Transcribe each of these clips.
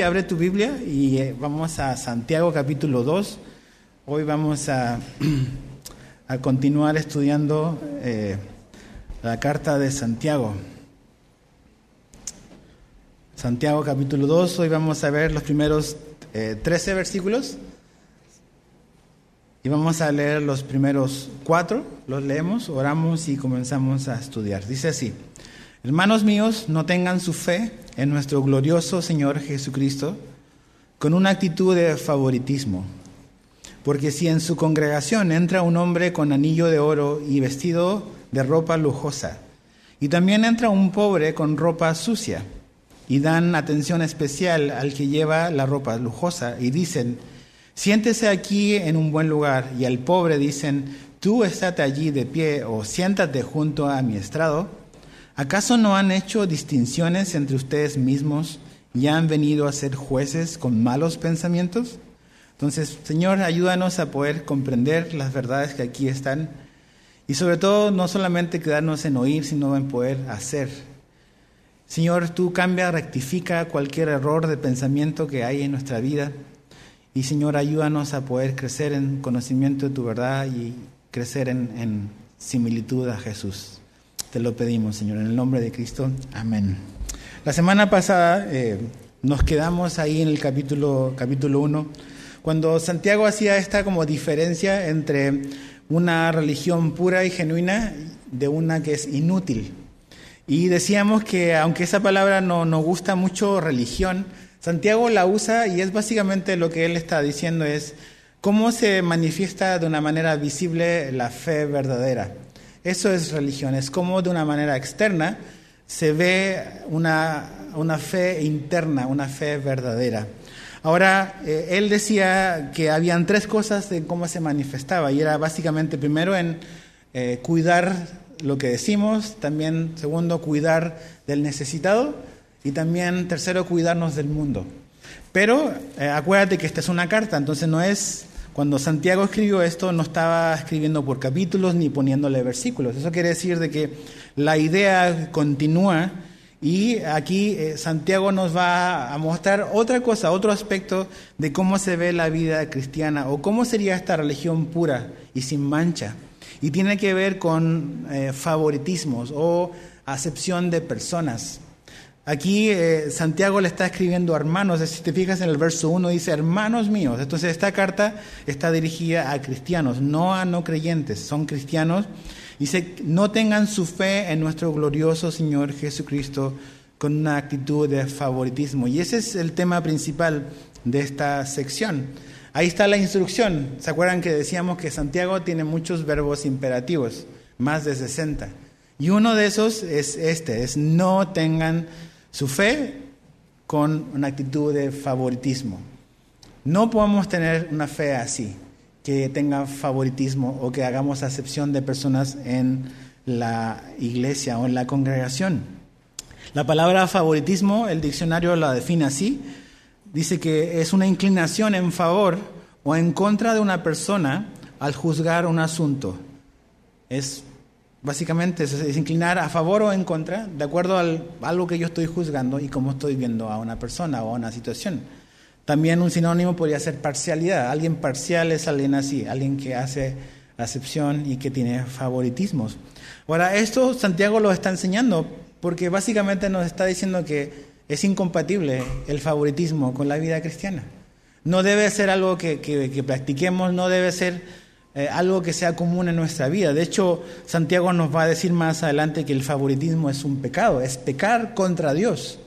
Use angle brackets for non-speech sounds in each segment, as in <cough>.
Abre tu Biblia y eh, vamos a Santiago capítulo 2. Hoy vamos a, <clears throat> a continuar estudiando eh, la carta de Santiago. Santiago capítulo 2, hoy vamos a ver los primeros eh, 13 versículos y vamos a leer los primeros cuatro, los leemos, oramos y comenzamos a estudiar. Dice así, hermanos míos, no tengan su fe en nuestro glorioso Señor Jesucristo con una actitud de favoritismo. Porque si en su congregación entra un hombre con anillo de oro y vestido de ropa lujosa, y también entra un pobre con ropa sucia, y dan atención especial al que lleva la ropa lujosa, y dicen, siéntese aquí en un buen lugar, y al pobre dicen, tú estate allí de pie o siéntate junto a mi estrado, ¿Acaso no han hecho distinciones entre ustedes mismos y han venido a ser jueces con malos pensamientos? Entonces, Señor, ayúdanos a poder comprender las verdades que aquí están y sobre todo no solamente quedarnos en oír, sino en poder hacer. Señor, tú cambia, rectifica cualquier error de pensamiento que hay en nuestra vida y Señor, ayúdanos a poder crecer en conocimiento de tu verdad y crecer en, en similitud a Jesús. Te lo pedimos, Señor, en el nombre de Cristo. Amén. La semana pasada eh, nos quedamos ahí en el capítulo, capítulo 1, cuando Santiago hacía esta como diferencia entre una religión pura y genuina de una que es inútil. Y decíamos que aunque esa palabra no nos gusta mucho religión, Santiago la usa y es básicamente lo que él está diciendo es cómo se manifiesta de una manera visible la fe verdadera. Eso es religión, es como de una manera externa se ve una, una fe interna, una fe verdadera. Ahora, eh, él decía que habían tres cosas de cómo se manifestaba y era básicamente primero en eh, cuidar lo que decimos, también segundo cuidar del necesitado y también tercero cuidarnos del mundo. Pero eh, acuérdate que esta es una carta, entonces no es cuando Santiago escribió esto no estaba escribiendo por capítulos ni poniéndole versículos. Eso quiere decir de que la idea continúa y aquí eh, Santiago nos va a mostrar otra cosa, otro aspecto de cómo se ve la vida cristiana o cómo sería esta religión pura y sin mancha. Y tiene que ver con eh, favoritismos o acepción de personas. Aquí eh, Santiago le está escribiendo a hermanos, si te fijas en el verso 1 dice hermanos míos. Entonces esta carta está dirigida a cristianos, no a no creyentes, son cristianos. Dice, no tengan su fe en nuestro glorioso Señor Jesucristo con una actitud de favoritismo. Y ese es el tema principal de esta sección. Ahí está la instrucción. ¿Se acuerdan que decíamos que Santiago tiene muchos verbos imperativos, más de 60? Y uno de esos es este, es no tengan su fe con una actitud de favoritismo. No podemos tener una fe así, que tenga favoritismo o que hagamos acepción de personas en la iglesia o en la congregación. La palabra favoritismo, el diccionario la define así, dice que es una inclinación en favor o en contra de una persona al juzgar un asunto. Es Básicamente es, inclinar a favor o en contra, de acuerdo a algo que yo estoy juzgando y cómo estoy viendo a una persona o a una situación. También un sinónimo podría ser parcialidad. Alguien parcial es alguien así, alguien que hace acepción y que tiene favoritismos. Ahora, esto Santiago lo está enseñando porque básicamente nos está diciendo que es incompatible el favoritismo con la vida cristiana. No debe ser algo que, que practiquemos, no debe ser eh, algo que sea común en nuestra vida. De hecho, Santiago nos va a decir más adelante que el favoritismo es un pecado, es pecar contra Dios.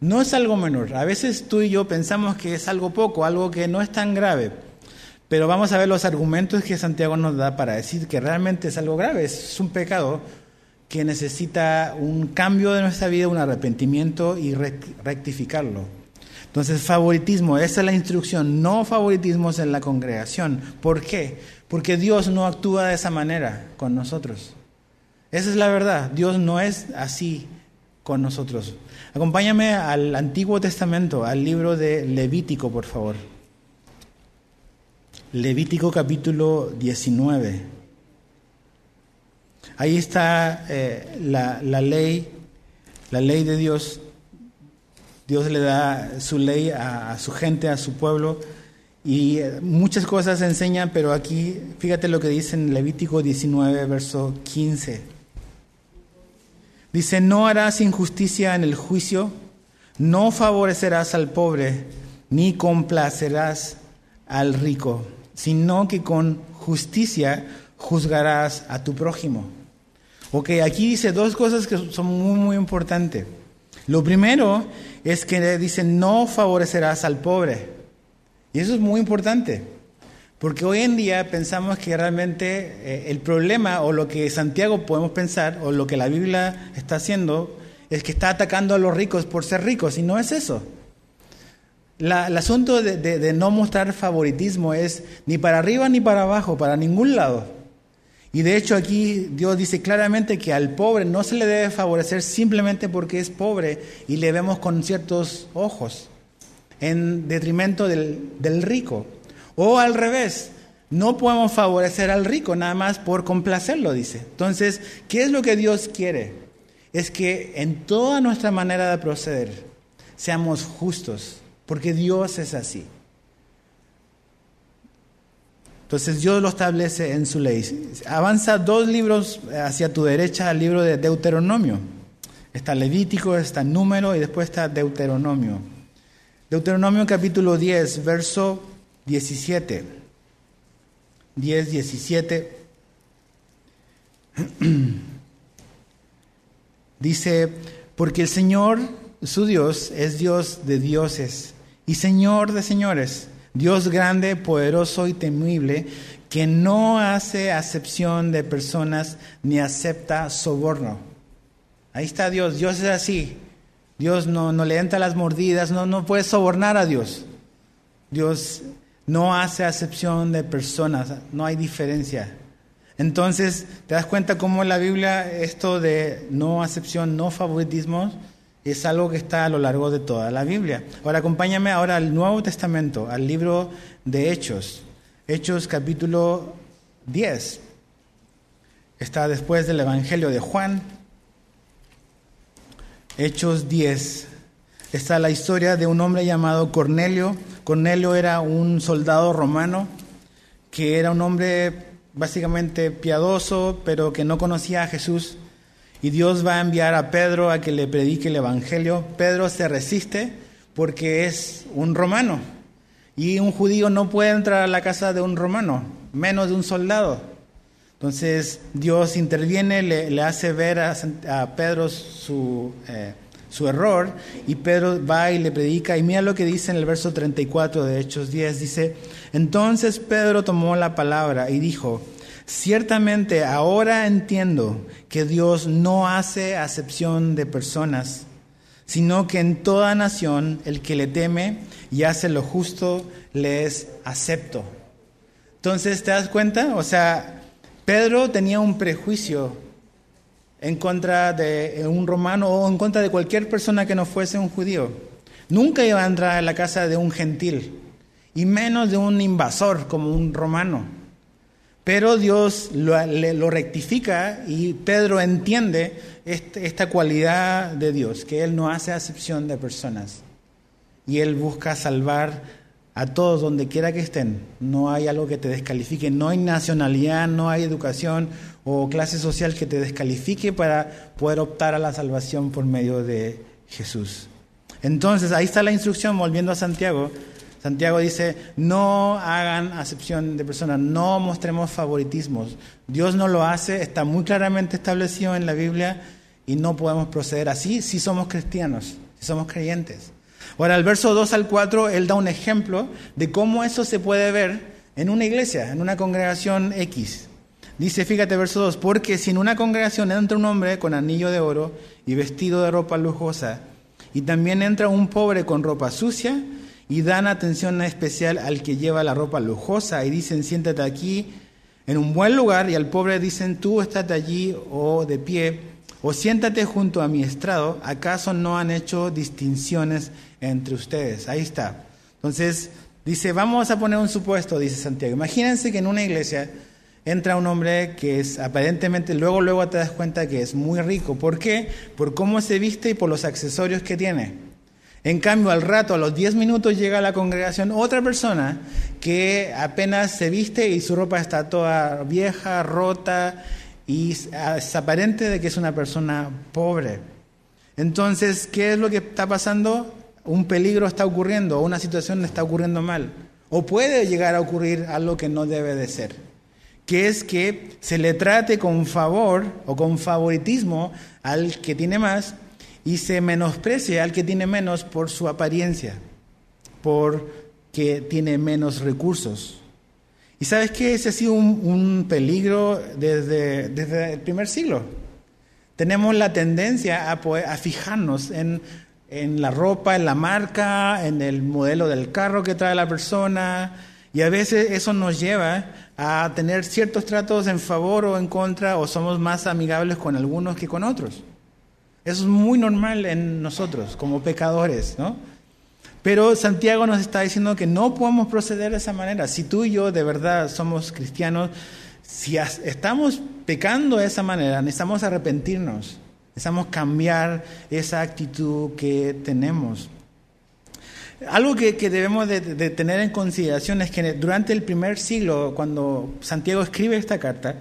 No es algo menor. A veces tú y yo pensamos que es algo poco, algo que no es tan grave. Pero vamos a ver los argumentos que Santiago nos da para decir que realmente es algo grave, es un pecado que necesita un cambio de nuestra vida, un arrepentimiento y rectificarlo. Entonces, favoritismo, esa es la instrucción, no favoritismos en la congregación. ¿Por qué? Porque Dios no actúa de esa manera con nosotros. Esa es la verdad. Dios no es así con nosotros. Acompáñame al Antiguo Testamento, al libro de Levítico, por favor. Levítico capítulo 19. Ahí está eh, la, la ley, la ley de Dios Dios le da su ley a, su gente, a su pueblo, y eh, muchas cosas enseñan, pero aquí fíjate lo que dice en Levítico 19, verso 15. Dice, no harás injusticia en el juicio, no favorecerás al pobre, ni complacerás al rico, sino que con justicia juzgarás a tu prójimo. Ok, aquí dice dos cosas que son muy, muy importantes. Lo primero es que dice, no favorecerás al pobre. Y eso es muy importante, porque hoy en día pensamos que realmente eh, el problema o lo que Santiago podemos pensar o lo que la Biblia está haciendo es que está atacando a los ricos por ser ricos, y no es eso. el asunto de no mostrar favoritismo es ni para arriba ni para abajo, para ningún lado. Y de hecho aquí Dios dice claramente que al pobre no se le debe favorecer simplemente porque es pobre y le vemos con ciertos ojos, en detrimento del, del rico. O al revés, no podemos favorecer al rico nada más por complacerlo, dice. Entonces, ¿qué es lo que Dios quiere? Es que en toda nuestra manera de proceder seamos justos, porque Dios es así. Entonces Dios lo establece en su ley. Avanza dos libros hacia tu derecha al libro de Deuteronomio. Está Levítico, está Número y después está Deuteronomio. Deuteronomio capítulo 10, verso 17. 10, 17. Dice, porque el Señor, su Dios, es Dios de dioses y Señor de señores Dios grande, poderoso y temible, que no hace acepción de personas ni acepta soborno. Ahí está Dios, Dios es así. Dios no, no le entra las mordidas, no, no puede sobornar a Dios. Dios no hace acepción de personas, no hay diferencia. Entonces, te das cuenta cómo la Biblia esto de no acepción, no favoritismo, es algo que está a lo largo de toda la Biblia. Ahora acompáñame ahora al Nuevo Testamento, al libro de Hechos. Hechos capítulo 10. Está después del Evangelio de Juan. Hechos 10. Está la historia de un hombre llamado Cornelio. Cornelio era un soldado romano que era un hombre básicamente piadoso, pero que no conocía a Jesús y Dios va a enviar a Pedro a que le predique el Evangelio. Pedro se resiste porque es un romano y un judío no puede entrar a la casa de un romano, menos de un soldado. Entonces Dios interviene, le, hace ver a, Pedro su, eh, su error y Pedro va y le predica y mira lo que dice en el verso 34 de Hechos 10, dice, entonces Pedro tomó la palabra y dijo, Ciertamente ahora entiendo que Dios no hace acepción de personas, sino que en toda nación el que le teme y hace lo justo le es acepto. Entonces, ¿te das cuenta? O sea, Pedro tenía un prejuicio en contra de un romano o en contra de cualquier persona que no fuese un judío. Nunca iba a entrar a la casa de un gentil, y menos de un invasor como un romano. Pero Dios lo, rectifica y Pedro entiende esta cualidad de Dios, que Él no hace acepción de personas. Y Él busca salvar a todos donde quiera que estén. No hay algo que te descalifique, no hay nacionalidad, no hay educación o clase social que te descalifique para poder optar a la salvación por medio de Jesús. Entonces, ahí está la instrucción, volviendo a Santiago, Santiago dice, no hagan acepción de personas, no mostremos favoritismos. Dios no lo hace, está muy claramente establecido en la Biblia y no podemos proceder así si somos cristianos, si somos creyentes. Ahora, el verso 2 al 4, él da un ejemplo de cómo eso se puede ver en una iglesia, en una congregación X. Dice, fíjate, verso 2, porque si en una congregación entra un hombre con anillo de oro y vestido de ropa lujosa, y también entra un pobre con ropa sucia, y dan atención especial al que lleva la ropa lujosa y dicen siéntate aquí en un buen lugar y al pobre dicen tú estate allí o de pie o siéntate junto a mi estrado, ¿acaso no han hecho distinciones entre ustedes? Ahí está. Entonces dice, vamos a poner un supuesto, dice Santiago. Imagínense que en una iglesia entra un hombre que es aparentemente, luego, luego te das cuenta que es muy rico. ¿Por qué? Por cómo se viste y por los accesorios que tiene. En cambio, al rato, a los 10 minutos, llega a la congregación otra persona que apenas se viste y su ropa está toda vieja, rota, y es aparente de que es una persona pobre. Entonces, ¿qué es lo que está pasando? Un peligro está ocurriendo, una situación está ocurriendo mal, o puede llegar a ocurrir algo que no debe de ser, que es que se le trate con favor o con favoritismo al que tiene más y se menosprecia al que tiene menos por su apariencia, porque tiene menos recursos. Y sabes que ese ha sido un, peligro desde, desde, el primer siglo. Tenemos la tendencia a, a fijarnos en, en la ropa, en la marca, en el modelo del carro que trae la persona, y a veces eso nos lleva a tener ciertos tratos en favor o en contra, o somos más amigables con algunos que con otros. Eso es muy normal en nosotros como pecadores, ¿no? Pero Santiago nos está diciendo que no podemos proceder de esa manera. Si tú y yo de verdad somos cristianos, si estamos pecando de esa manera, necesitamos arrepentirnos, necesitamos cambiar esa actitud que tenemos. Algo que, debemos de, tener en consideración es que durante el primer siglo, cuando Santiago escribe esta carta,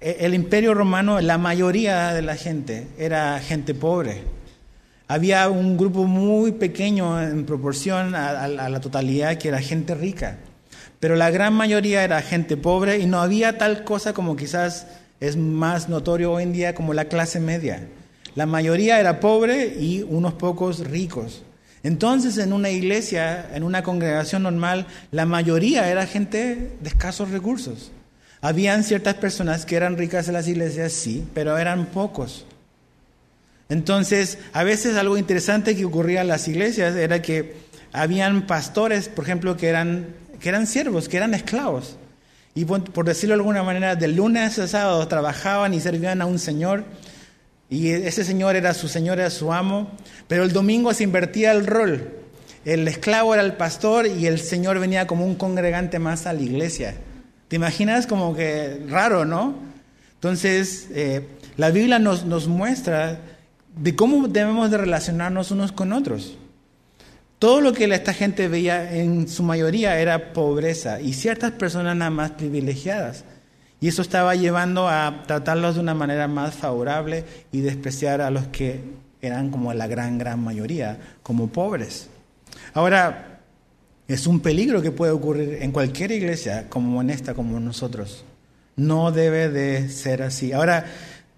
el imperio romano, la mayoría de la gente era gente pobre. Había un grupo muy pequeño en proporción a, la totalidad que era gente rica. Pero la gran mayoría era gente pobre y no había tal cosa como quizás es más notorio hoy en día como la clase media. La mayoría era pobre y unos pocos ricos. Entonces en una iglesia, en una congregación normal, la mayoría era gente de escasos recursos. Habían ciertas personas que eran ricas en las iglesias, sí, pero eran pocos. Entonces, a veces algo interesante que ocurría en las iglesias era que habían pastores, por ejemplo, que eran, que eran siervos, que eran esclavos. Y por, decirlo de alguna manera, de lunes a sábado trabajaban y servían a un señor. Y ese señor era su señor, era su amo. Pero el domingo se invertía el rol. El esclavo era el pastor y el señor venía como un congregante más a la iglesia. ¿Te imaginas como que raro, no? Entonces, eh, la Biblia nos, nos muestra de cómo debemos de relacionarnos unos con otros. Todo lo que esta gente veía en su mayoría era pobreza y ciertas personas nada más privilegiadas. Y eso estaba llevando a tratarlos de una manera más favorable y despreciar a los que eran como la gran, gran mayoría, como pobres. Ahora, es un peligro que puede ocurrir en cualquier iglesia, como en esta, como nosotros. No debe de ser así. Ahora,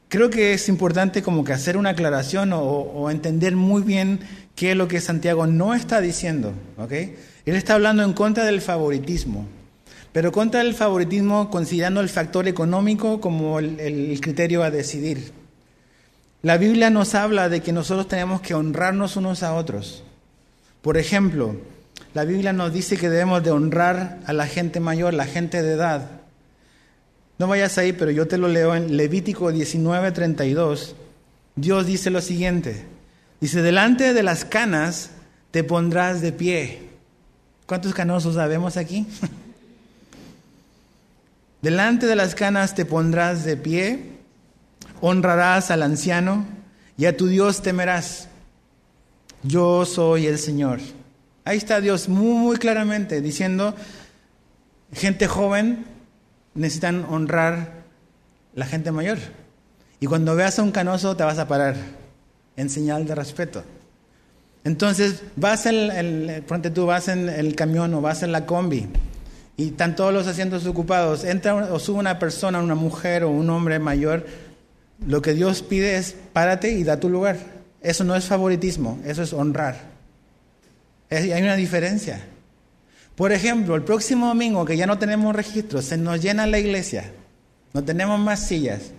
creo que es importante como que hacer una aclaración o, entender muy bien qué es lo que Santiago no está diciendo. ¿okay? Él está hablando en contra del favoritismo, pero contra el favoritismo considerando el factor económico como el criterio a decidir. La Biblia nos habla de que nosotros tenemos que honrarnos unos a otros. Por ejemplo, la Biblia nos dice que debemos de honrar a la gente mayor, la gente de edad. No vayas ahí, pero yo te lo leo en Levítico 19:32. Dios dice lo siguiente. Dice, delante de las canas te pondrás de pie. ¿Cuántos canosos sabemos aquí? <laughs> delante de las canas te pondrás de pie, honrarás al anciano y a tu Dios temerás. Yo soy el Señor. Ahí está Dios muy, claramente diciendo, gente joven necesitan honrar la gente mayor. Y cuando veas a un canoso te vas a parar en señal de respeto. Entonces vas en el, tú vas en el camión o vas en la combi y están todos los asientos ocupados. Entra o sube una persona, una mujer o un hombre mayor. Lo que Dios pide es párate y da tu lugar. Eso no es favoritismo, eso es honrar. Hay una diferencia. Por ejemplo, el próximo domingo que ya no tenemos registro, se nos llena la iglesia, no tenemos más sillas.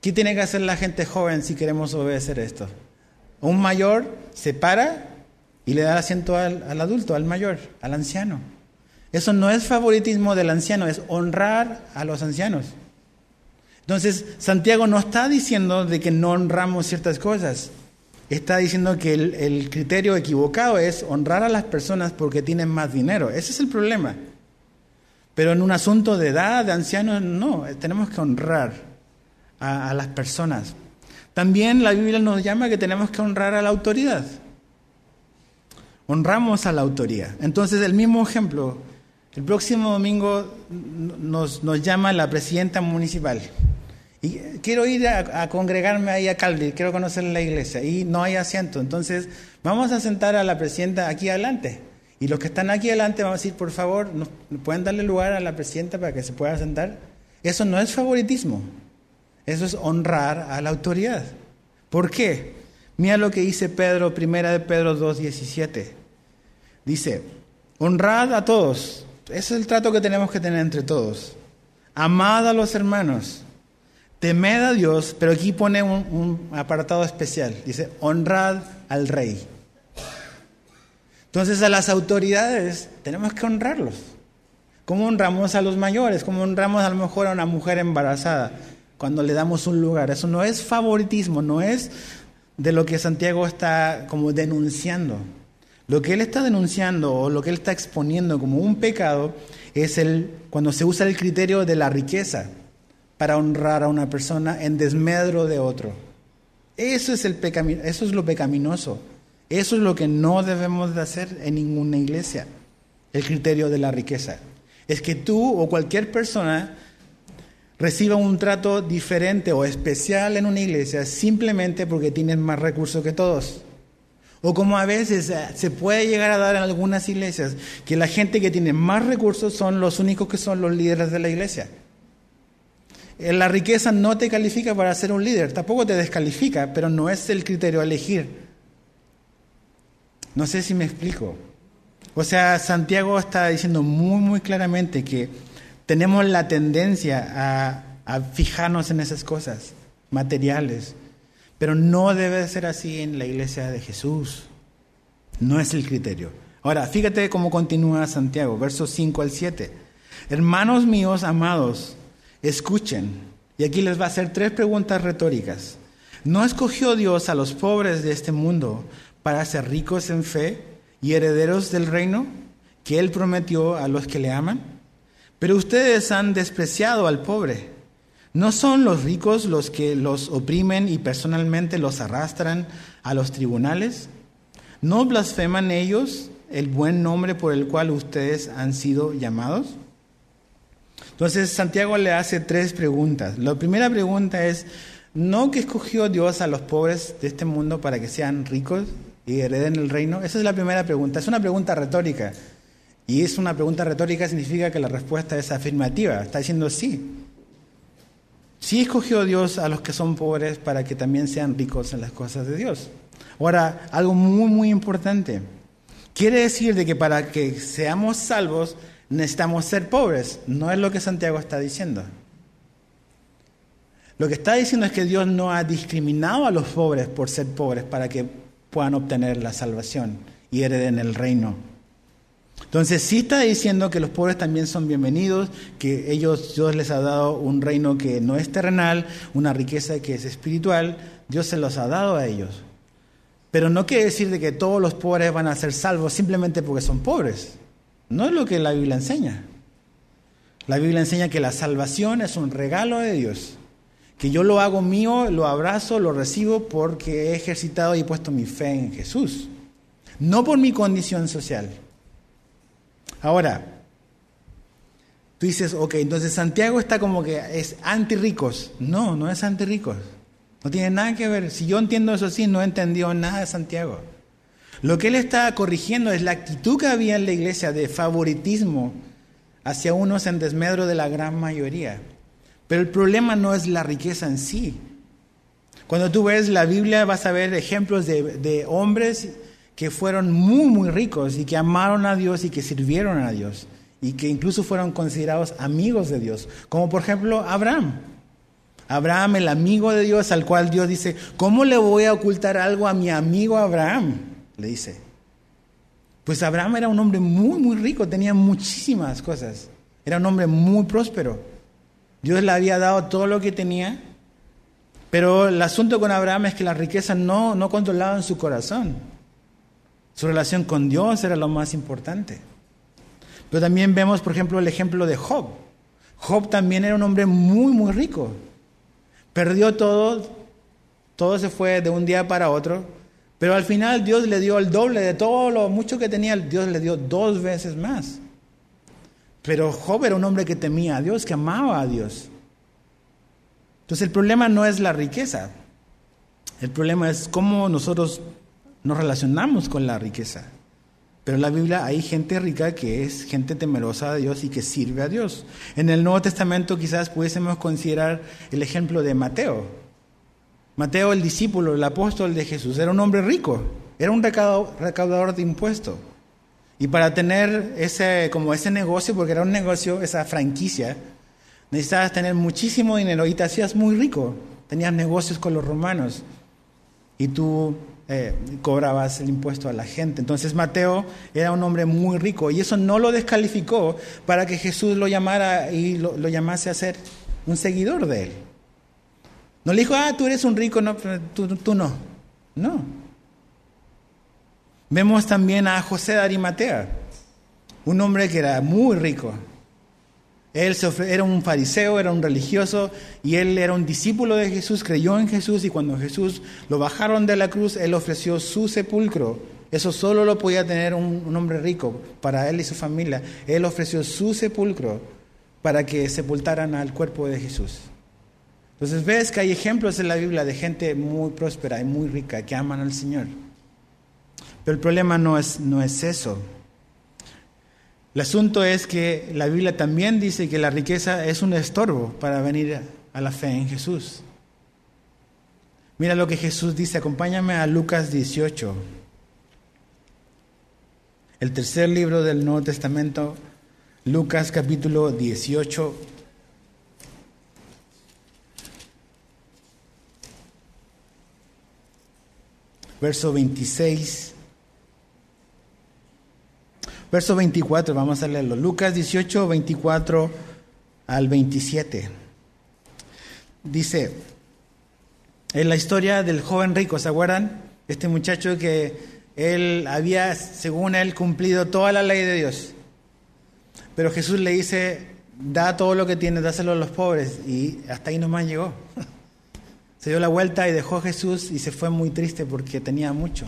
¿Qué tiene que hacer la gente joven si queremos obedecer esto? Un mayor se para y le da el asiento al, al adulto, al mayor, al anciano. Eso no es favoritismo del anciano, es honrar a los ancianos. Entonces, Santiago no está diciendo de que no honramos ciertas cosas está diciendo que el, criterio equivocado es honrar a las personas porque tienen más dinero. Ese es el problema. Pero en un asunto de edad, de ancianos, no, tenemos que honrar a, las personas. También la Biblia nos llama que tenemos que honrar a la autoridad. honramos a la autoría. Entonces, el mismo ejemplo, el próximo domingo nos llama la presidenta municipal. Y quiero ir a, congregarme ahí a Calvi, quiero conocer la iglesia. Y no hay asiento. Entonces, vamos a sentar a la presidenta aquí adelante. Y los que están aquí adelante vamos a decir, por favor, ¿nos pueden darle lugar a la presidenta para que se pueda sentar? Eso no es favoritismo. Eso es honrar a la autoridad. ¿Por qué? Mira lo que dice Pedro, primera de Pedro 2.17. Dice, honrad a todos. Ese es el trato que tenemos que tener entre todos. Amad a los hermanos. Temed a Dios, pero aquí pone un, apartado especial. Dice, honrad al rey. Entonces a las autoridades tenemos que honrarlos. ¿Cómo honramos a los mayores? ¿Cómo honramos a lo mejor a una mujer embarazada cuando le damos un lugar? Eso no es favoritismo, no es de lo que Santiago está como denunciando. Lo que él está denunciando o lo que él está exponiendo como un pecado es el cuando se usa el criterio de la riqueza para honrar a una persona en desmedro de otro. Eso es el eso es lo pecaminoso. Eso es lo que no debemos de hacer en ninguna iglesia, el criterio de la riqueza. Es que tú o cualquier persona reciba un trato diferente o especial en una iglesia simplemente porque tienes más recursos que todos. O como a veces eh, se puede llegar a dar en algunas iglesias, que la gente que tiene más recursos son los únicos que son los líderes de la iglesia. Eh, la riqueza no te califica para ser un líder, tampoco te descalifica, pero no es el criterio a elegir. No sé si me explico. O sea, Santiago está diciendo muy, muy claramente que tenemos la tendencia a, fijarnos en esas cosas materiales, pero no debe ser así en la iglesia de Jesús. No es el criterio. Ahora, fíjate cómo continúa Santiago, versos 5 al 7. Hermanos míos amados, escuchen. Y aquí les va a hacer tres preguntas retóricas. ¿No escogió Dios a los pobres de este mundo para ser ricos en fe y herederos del reino que Él prometió a los que le aman? Pero ustedes han despreciado al pobre. ¿No son los ricos los que los oprimen y personalmente los arrastran a los tribunales? ¿No blasfeman ellos el buen nombre por el cual ustedes han sido llamados? Entonces Santiago le hace tres preguntas. La primera pregunta es, ¿no que escogió Dios a los pobres de este mundo para que sean ricos y hereden el reino? Esa es la primera pregunta. Es una pregunta retórica. Y es una pregunta retórica significa que la respuesta es afirmativa. Está diciendo sí. Sí escogió Dios a los que son pobres para que también sean ricos en las cosas de Dios. Ahora, algo muy, muy importante. Quiere decir de que para que seamos salvos necesitamos ser pobres. No es lo que Santiago está diciendo. Lo que está diciendo es que Dios no ha discriminado a los pobres por ser pobres para que puedan obtener la salvación y hereden el reino. Entonces sí está diciendo que los pobres también son bienvenidos, que ellos, Dios les ha dado un reino que no es terrenal, una riqueza que es espiritual, Dios se los ha dado a ellos. Pero no quiere decir de que todos los pobres van a ser salvos simplemente porque son pobres. No es lo que la Biblia enseña. La Biblia enseña que la salvación es un regalo de Dios que yo lo hago mío, lo abrazo, lo recibo porque he ejercitado y he puesto mi fe en Jesús, no por mi condición social. Ahora, tú dices, ok, entonces Santiago está como que es anti ricos. No, no es anti ricos. No tiene nada que ver. Si yo entiendo eso así, no entendió nada de Santiago. Lo que él está corrigiendo es la actitud que había en la iglesia de favoritismo hacia unos en desmedro de la gran mayoría. Pero el problema no es la riqueza en sí. Cuando tú ves la Biblia vas a ver ejemplos de, hombres que fueron muy, muy ricos y que amaron a Dios y que sirvieron a Dios y que incluso fueron considerados amigos de Dios, como por ejemplo Abraham. Abraham, el amigo de Dios, al cual Dios dice, ¿cómo le voy a ocultar algo a mi amigo Abraham? Le dice. Pues Abraham era un hombre muy, muy rico, tenía muchísimas cosas, era un hombre muy próspero. Dios le había dado todo lo que tenía, pero el asunto con Abraham es que las riquezas no, no controlaban su corazón. Su relación con Dios era lo más importante. Pero también vemos, por ejemplo, el ejemplo de Job. Job también era un hombre muy, muy rico. Perdió todo, todo se fue de un día para otro, Pero al final Dios le dio el doble de todo lo mucho que tenía, Dios le dio dos veces más. Pero Job era un hombre que temía a Dios, que amaba a Dios. Entonces el problema no es la riqueza, el problema es cómo nosotros nos relacionamos con la riqueza. Pero en la Biblia hay gente rica que es gente temerosa de Dios y que sirve a Dios. En el Nuevo Testamento quizás pudiésemos considerar el ejemplo de Mateo. Mateo, el discípulo, el apóstol de Jesús, era un hombre rico, era un recaudador de impuestos. Y para tener ese, como ese negocio, porque era un negocio, esa franquicia, necesitabas tener muchísimo dinero y te hacías muy rico. Tenías negocios con los romanos y tú eh, cobrabas el impuesto a la gente. Entonces Mateo era un hombre muy rico y eso no lo descalificó para que Jesús lo llamara y lo, llamase a ser un seguidor de él. No le dijo, ah, tú eres un rico, no, tú, tú no. No. Vemos también a José de Arimatea, un hombre que era muy rico. Él era un fariseo, era un religioso y él era un discípulo de Jesús, creyó en Jesús y cuando Jesús lo bajaron de la cruz, él ofreció su sepulcro. Eso solo lo podía tener un, un hombre rico para él y su familia. Él ofreció su sepulcro para que sepultaran al cuerpo de Jesús. Entonces ves que hay ejemplos en la Biblia de gente muy próspera y muy rica que aman al Señor. Pero el problema no es, no es eso. El asunto es que la Biblia también dice que la riqueza es un estorbo para venir a la fe en Jesús. Mira lo que Jesús dice, acompáñame a Lucas 18, el tercer libro del Nuevo Testamento, Lucas capítulo 18. Verso 26 Verso 24, vamos a leerlo. Lucas 18, 24 al 27. Dice, en la historia del joven rico, ¿se acuerdan? Este muchacho que él había, según él, cumplido toda la ley de Dios. Pero Jesús le dice, da todo lo que tienes, dáselo a los pobres. Y hasta ahí nomás llegó. Se dio la vuelta y dejó a Jesús y se fue muy triste porque tenía mucho.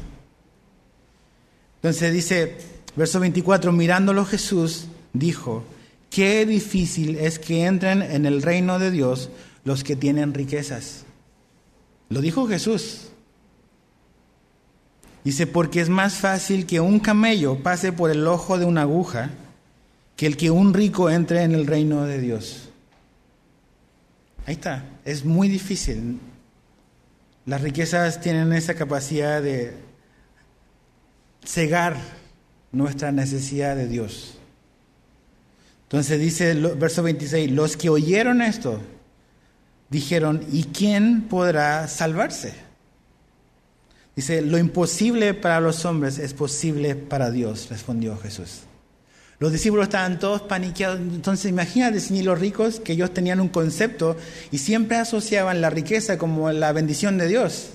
Entonces dice, Verso 24, mirándolo Jesús dijo, qué difícil es que entren en el reino de Dios los que tienen riquezas. Lo dijo Jesús. Dice, porque es más fácil que un camello pase por el ojo de una aguja que el que un rico entre en el reino de Dios. Ahí está, es muy difícil. Las riquezas tienen esa capacidad de cegar nuestra necesidad de Dios. Entonces dice el verso 26, los que oyeron esto dijeron, ¿y quién podrá salvarse? Dice, lo imposible para los hombres es posible para Dios, respondió Jesús. Los discípulos estaban todos paniqueados. Entonces imagínate si los ricos, que ellos tenían un concepto y siempre asociaban la riqueza como la bendición de Dios.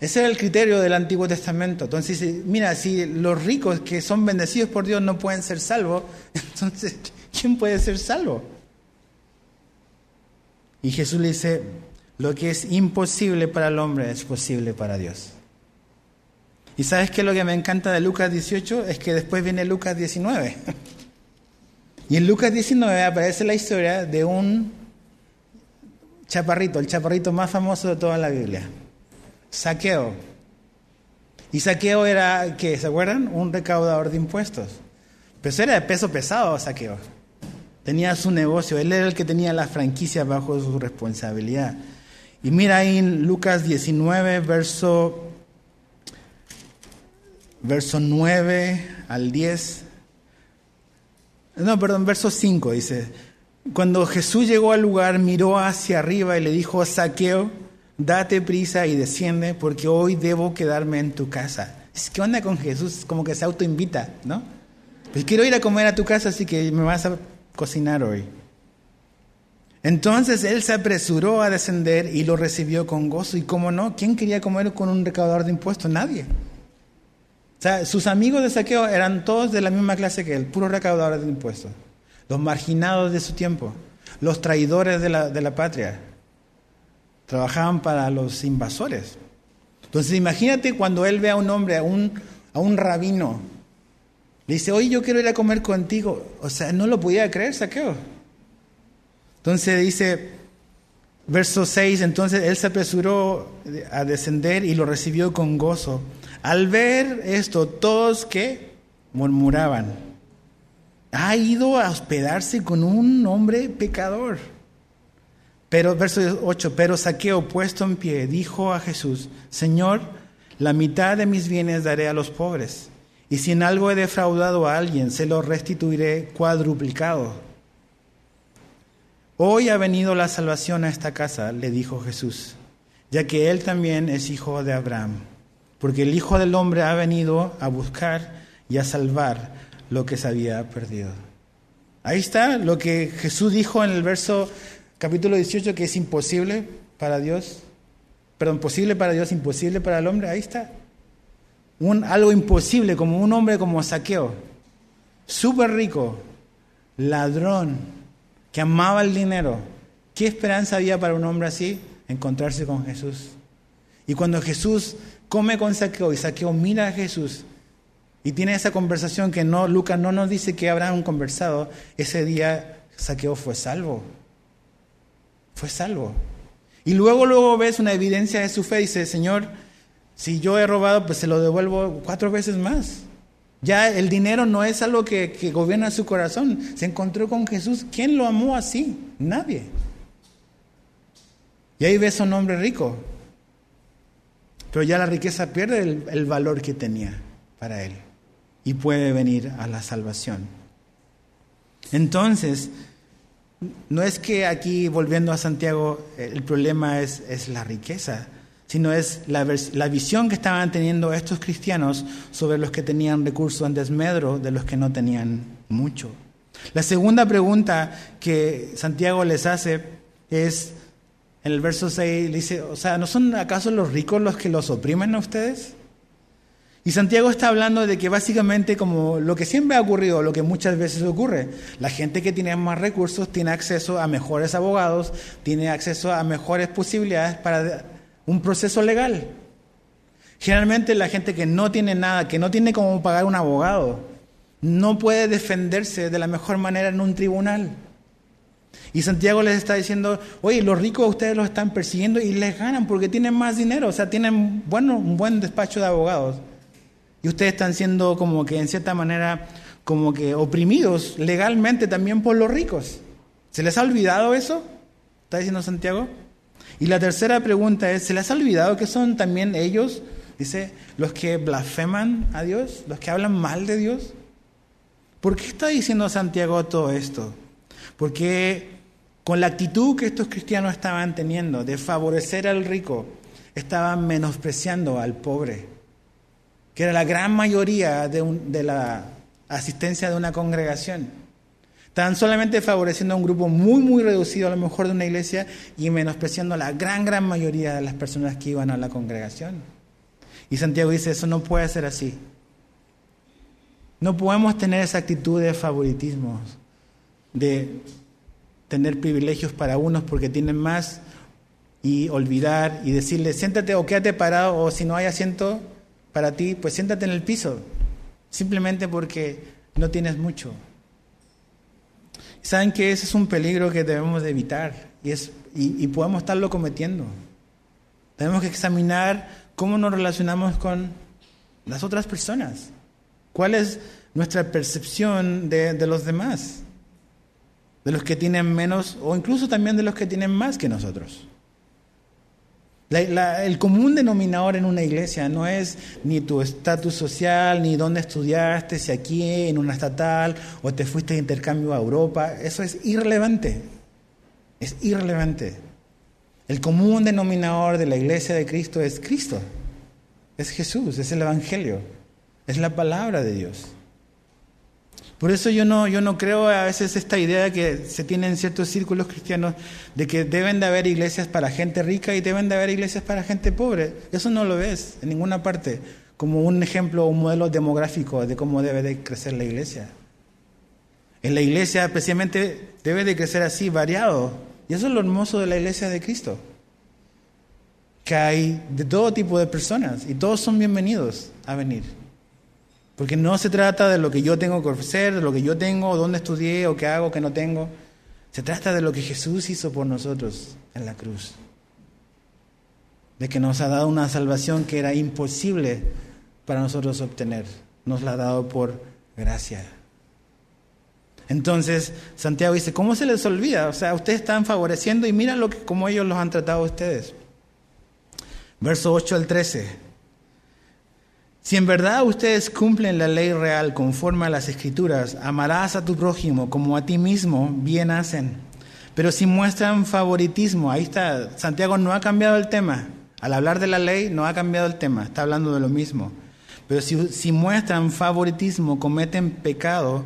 Ese era el criterio del Antiguo Testamento. Entonces, mira, si los ricos que son bendecidos por Dios no pueden ser salvos, <laughs> entonces, ¿quién puede ser salvo? Y Jesús le dice, lo que es imposible para el hombre es posible para Dios. ¿Y sabes qué es lo que me encanta de Lucas 18? Es que después viene Lucas 19. <laughs> Y en Lucas 19 aparece la historia de un chaparrito, el chaparrito más famoso de toda la Biblia. Saqueo. Y Saqueo era, ¿qué? ¿Se acuerdan? Un recaudador de impuestos. Pero era de peso pesado, Saqueo. Tenía su negocio, él era el que tenía la franquicia bajo su responsabilidad. Y mira ahí en Lucas 19, verso, verso 9 al 10. No, perdón, verso 5 dice, cuando Jesús llegó al lugar, miró hacia arriba y le dijo, Saqueo, date prisa y desciende porque hoy debo quedarme en tu casa. ¿Qué onda con Jesús? Como que se autoinvita, ¿no? Pues quiero ir a comer a tu casa, así que me vas a cocinar hoy. Entonces él se apresuró a descender y lo recibió con gozo. Y cómo no, ¿quién quería comer con un recaudador de impuestos? Nadie. O sea, sus amigos de saqueo eran todos de la misma clase que él, puros recaudadores de impuestos. Los marginados de su tiempo, los traidores de la, de la patria trabajaban para los invasores. Entonces imagínate cuando él ve a un hombre, a un, a un rabino, le dice, oye, yo quiero ir a comer contigo. O sea, no lo podía creer, saqueo. Entonces dice, verso 6, entonces él se apresuró a descender y lo recibió con gozo. Al ver esto, todos que murmuraban, ha ido a hospedarse con un hombre pecador. Pero, verso 8, pero Saqueo, puesto en pie, dijo a Jesús, Señor, la mitad de mis bienes daré a los pobres, y si en algo he defraudado a alguien, se lo restituiré cuadruplicado. Hoy ha venido la salvación a esta casa, le dijo Jesús, ya que él también es hijo de Abraham, porque el Hijo del Hombre ha venido a buscar y a salvar lo que se había perdido. Ahí está lo que Jesús dijo en el verso capítulo 18 que es imposible para Dios, perdón, posible para Dios, imposible para el hombre, ahí está. Un, algo imposible, como un hombre como Saqueo, súper rico, ladrón, que amaba el dinero. ¿Qué esperanza había para un hombre así? Encontrarse con Jesús. Y cuando Jesús come con Saqueo y Saqueo mira a Jesús y tiene esa conversación que no, Lucas no nos dice que habrán conversado, ese día Saqueo fue salvo fue salvo. Y luego, luego ves una evidencia de su fe y dice, Señor, si yo he robado, pues se lo devuelvo cuatro veces más. Ya el dinero no es algo que, que gobierna su corazón. Se encontró con Jesús. ¿Quién lo amó así? Nadie. Y ahí ves a un hombre rico. Pero ya la riqueza pierde el, valor que tenía para él. Y puede venir a la salvación. Entonces, no es que aquí, volviendo a Santiago, el problema es, es la riqueza, sino es la, la, visión que estaban teniendo estos cristianos sobre los que tenían recursos en desmedro de los que no tenían mucho. La segunda pregunta que Santiago les hace es, en el verso 6, dice, o sea, ¿no son acaso los ricos los que los oprimen a ustedes? Y Santiago está hablando de que básicamente como lo que siempre ha ocurrido, lo que muchas veces ocurre, la gente que tiene más recursos tiene acceso a mejores abogados, tiene acceso a mejores posibilidades para un proceso legal. Generalmente la gente que no tiene nada, que no tiene cómo pagar un abogado, no puede defenderse de la mejor manera en un tribunal. Y Santiago les está diciendo, oye, los ricos ustedes los están persiguiendo y les ganan porque tienen más dinero, o sea, tienen bueno, un buen despacho de abogados. Y ustedes están siendo como que en cierta manera como que oprimidos legalmente también por los ricos. ¿Se les ha olvidado eso? ¿Está diciendo Santiago? Y la tercera pregunta es, ¿se les ha olvidado que son también ellos, dice, los que blasfeman a Dios, los que hablan mal de Dios? ¿Por qué está diciendo Santiago todo esto? Porque con la actitud que estos cristianos estaban teniendo de favorecer al rico, estaban menospreciando al pobre que era la gran mayoría de, la asistencia de una congregación. Estaban solamente favoreciendo a un grupo muy, muy reducido a lo mejor de una iglesia y menospreciando a la gran, gran mayoría de las personas que iban a la congregación. Y Santiago dice, eso no puede ser así. No podemos tener esa actitud de favoritismo, de tener privilegios para unos porque tienen más y olvidar y decirle, siéntate o quédate parado o si no hay asiento, para ti, pues siéntate en el piso, simplemente porque no tienes mucho. Saben que ese es un peligro que debemos de evitar y, es, y, podemos estarlo cometiendo. Tenemos que examinar cómo nos relacionamos con las otras personas. ¿Cuál es nuestra percepción de, de, los demás? De los que tienen menos o incluso también de los que tienen más que nosotros el común denominador en una iglesia no es ni tu estatus social, ni dónde estudiaste, si aquí en una estatal o te fuiste de intercambio a Europa. Eso es irrelevante. Es irrelevante. El común denominador de la iglesia de Cristo es Cristo. Es Jesús, es el Evangelio, es la palabra de Dios. Por eso yo no, yo no creo a veces esta idea que se tiene en ciertos círculos cristianos de que deben de haber iglesias para gente rica y deben de haber iglesias para gente pobre. Eso no lo ves en ninguna parte como un ejemplo o un modelo demográfico de cómo debe de crecer la iglesia. En la iglesia especialmente debe de crecer así, variado. Y eso es lo hermoso de la iglesia de Cristo. que hay de todo tipo de personas y todos son bienvenidos a venir. Porque no se trata de lo que yo tengo que ofrecer, de lo que yo tengo, dónde estudié, o qué hago, qué no tengo. Se trata de lo que Jesús hizo por nosotros en la cruz. De que nos ha dado una salvación que era imposible para nosotros obtener. Nos la ha dado por gracia. Entonces, Santiago dice, ¿cómo se les olvida? O sea, ustedes están favoreciendo y mira lo que, cómo ellos los han tratado a ustedes. Verso 8 al 13. Si en verdad ustedes cumplen la ley real conforme a las escrituras, amarás a tu prójimo como a ti mismo, bien hacen. Pero si muestran favoritismo, ahí está, Santiago no ha cambiado el tema. Al hablar de la ley no ha cambiado el tema, está hablando de lo mismo. Pero si, si muestran favoritismo, cometen pecado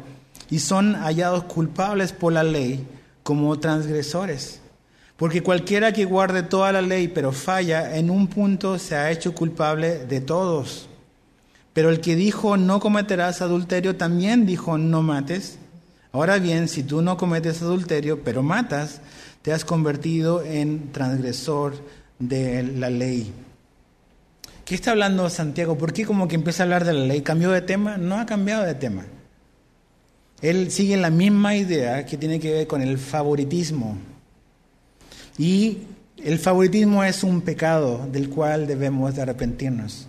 y son hallados culpables por la ley como transgresores. Porque cualquiera que guarde toda la ley pero falla en un punto se ha hecho culpable de todos. Pero el que dijo no cometerás adulterio también dijo no mates. Ahora bien, si tú no cometes adulterio pero matas, te has convertido en transgresor de la ley. ¿Qué está hablando Santiago? ¿Por qué como que empieza a hablar de la ley? ¿Cambió de tema? No ha cambiado de tema. Él sigue la misma idea que tiene que ver con el favoritismo. Y el favoritismo es un pecado del cual debemos de arrepentirnos.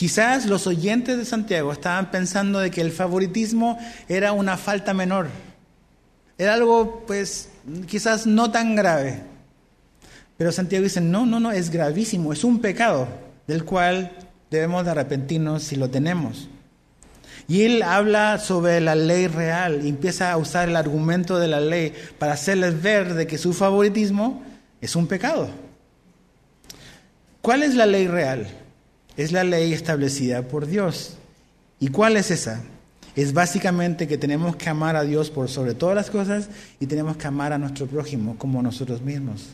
Quizás los oyentes de Santiago estaban pensando de que el favoritismo era una falta menor. Era algo, pues, quizás no tan grave. Pero Santiago dice, no, no, no, es gravísimo, es un pecado del cual debemos de arrepentirnos si lo tenemos. Y él habla sobre la ley real y empieza a usar el argumento de la ley para hacerles ver de que su favoritismo es un pecado. ¿Cuál es la ley real? Es la ley establecida por Dios. ¿Y cuál es esa? Es básicamente que tenemos que amar a Dios por sobre todas las cosas y tenemos que amar a nuestro prójimo como nosotros mismos.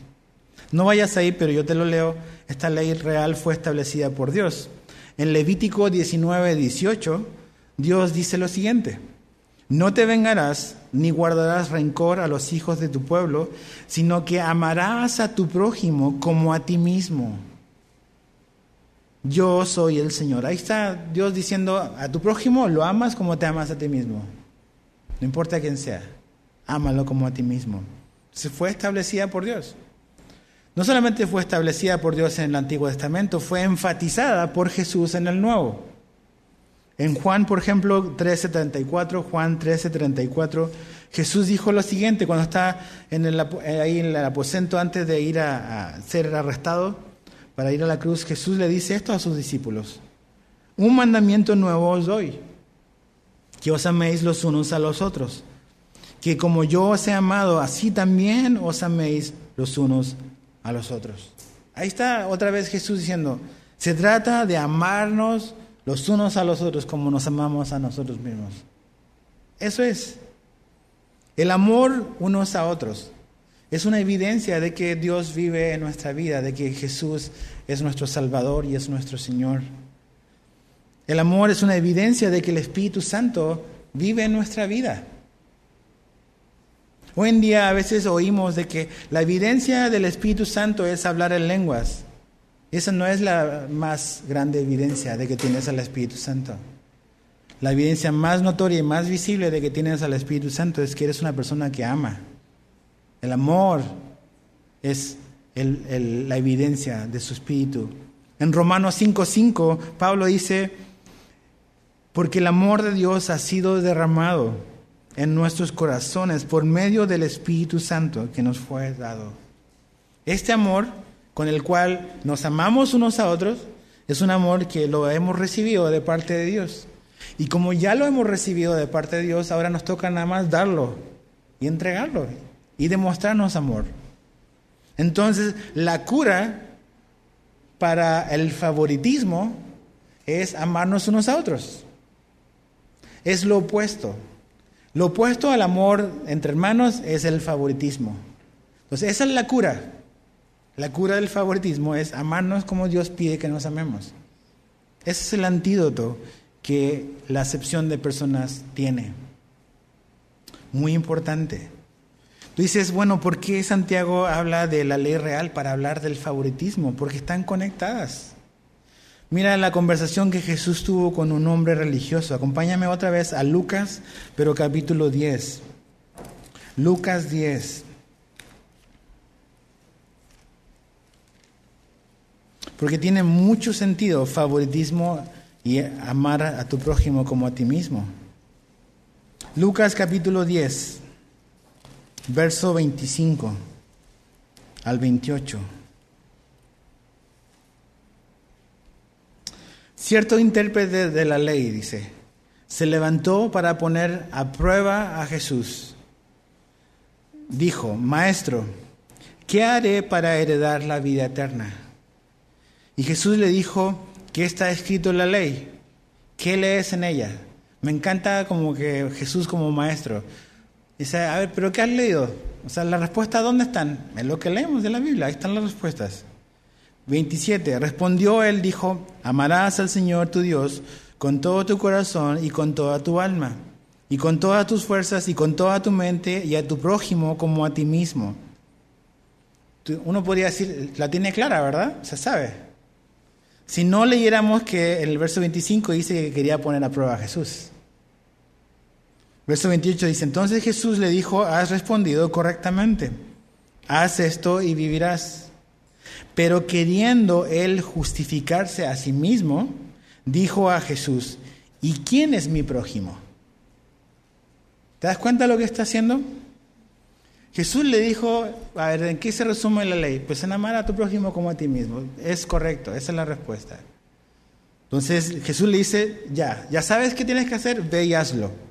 No vayas ahí, pero yo te lo leo. Esta ley real fue establecida por Dios. En Levítico 19, 18 Dios dice lo siguiente, no te vengarás ni guardarás rencor a los hijos de tu pueblo, sino que amarás a tu prójimo como a ti mismo. Yo soy el Señor. Ahí está Dios diciendo a tu prójimo lo amas como te amas a ti mismo. No importa quién sea, ámalo como a ti mismo. Se fue establecida por Dios. No solamente fue establecida por Dios en el Antiguo Testamento, fue enfatizada por Jesús en el Nuevo. En Juan, por ejemplo, 13:34, Juan 13:34, Jesús dijo lo siguiente cuando está en el, eh, ahí en el aposento antes de ir a, ser arrestado para ir a la cruz. Jesús le dice esto a sus discípulos. Un mandamiento nuevo os doy, que os améis los unos a los otros, que como yo os he amado, así también os améis los unos a los otros. Ahí está otra vez Jesús diciendo, se trata de amarnos los unos a los otros como nos amamos a nosotros mismos. Eso es. El amor unos a otros es una evidencia de que Dios vive en nuestra vida, de que Jesús es nuestro Salvador y es nuestro Señor. El amor es una evidencia de que el Espíritu Santo vive en nuestra vida. Hoy en día a veces oímos de que la evidencia del Espíritu Santo es hablar en lenguas. Esa no es la más grande evidencia de que tienes al Espíritu Santo. La evidencia más notoria y más visible de que tienes al Espíritu Santo es que eres una persona que ama. El amor es la evidencia de su Espíritu. En Romanos 5:5, Pablo dice, porque el amor de Dios ha sido derramado en nuestros corazones por medio del Espíritu Santo que nos fue dado. Este amor con el cual nos amamos unos a otros, es un amor que lo hemos recibido de parte de Dios. Y como ya lo hemos recibido de parte de Dios, ahora nos toca nada más darlo y entregarlo y demostrarnos amor. Entonces, la cura para el favoritismo es amarnos unos a otros. Es lo opuesto. Lo opuesto al amor entre hermanos es el favoritismo. Entonces, esa es la cura. La cura del favoritismo es amarnos como Dios pide que nos amemos. Ese es el antídoto que la acepción de personas tiene. Muy importante. Dices, bueno, ¿por qué Santiago habla de la ley real para hablar del favoritismo? Porque están conectadas. Mira la conversación que Jesús tuvo con un hombre religioso. Acompáñame otra vez a Lucas, pero capítulo 10. Lucas 10. Porque tiene mucho sentido favoritismo y amar a tu prójimo como a ti mismo. Lucas capítulo 10 verso 25 al 28. Cierto intérprete de la ley, dice, se levantó para poner a prueba a Jesús. Dijo, Maestro, ¿qué haré para heredar la vida eterna? Y Jesús le dijo, ¿qué está escrito en la ley? ¿Qué lees en ella? Me encanta como que Jesús como maestro. Dice, a ver, ¿pero qué has leído? O sea, ¿las respuestas dónde están? En lo que leemos de la Biblia, ahí están las respuestas. 27. Respondió él, dijo, amarás al Señor tu Dios con todo tu corazón y con toda tu alma, y con todas tus fuerzas y con toda tu mente, y a tu prójimo como a ti mismo. Uno podría decir, la tiene clara, ¿verdad? Se sabe. Si no leyéramos que el verso 25 dice que quería poner a prueba a Jesús. Verso 28 dice, entonces Jesús le dijo, has respondido correctamente, haz esto y vivirás. Pero queriendo él justificarse a sí mismo, dijo a Jesús, ¿y quién es mi prójimo? ¿Te das cuenta de lo que está haciendo? Jesús le dijo, a ver, ¿en qué se resume la ley? Pues en amar a tu prójimo como a ti mismo. Es correcto, esa es la respuesta. Entonces Jesús le dice, ya, ya sabes qué tienes que hacer, ve y hazlo.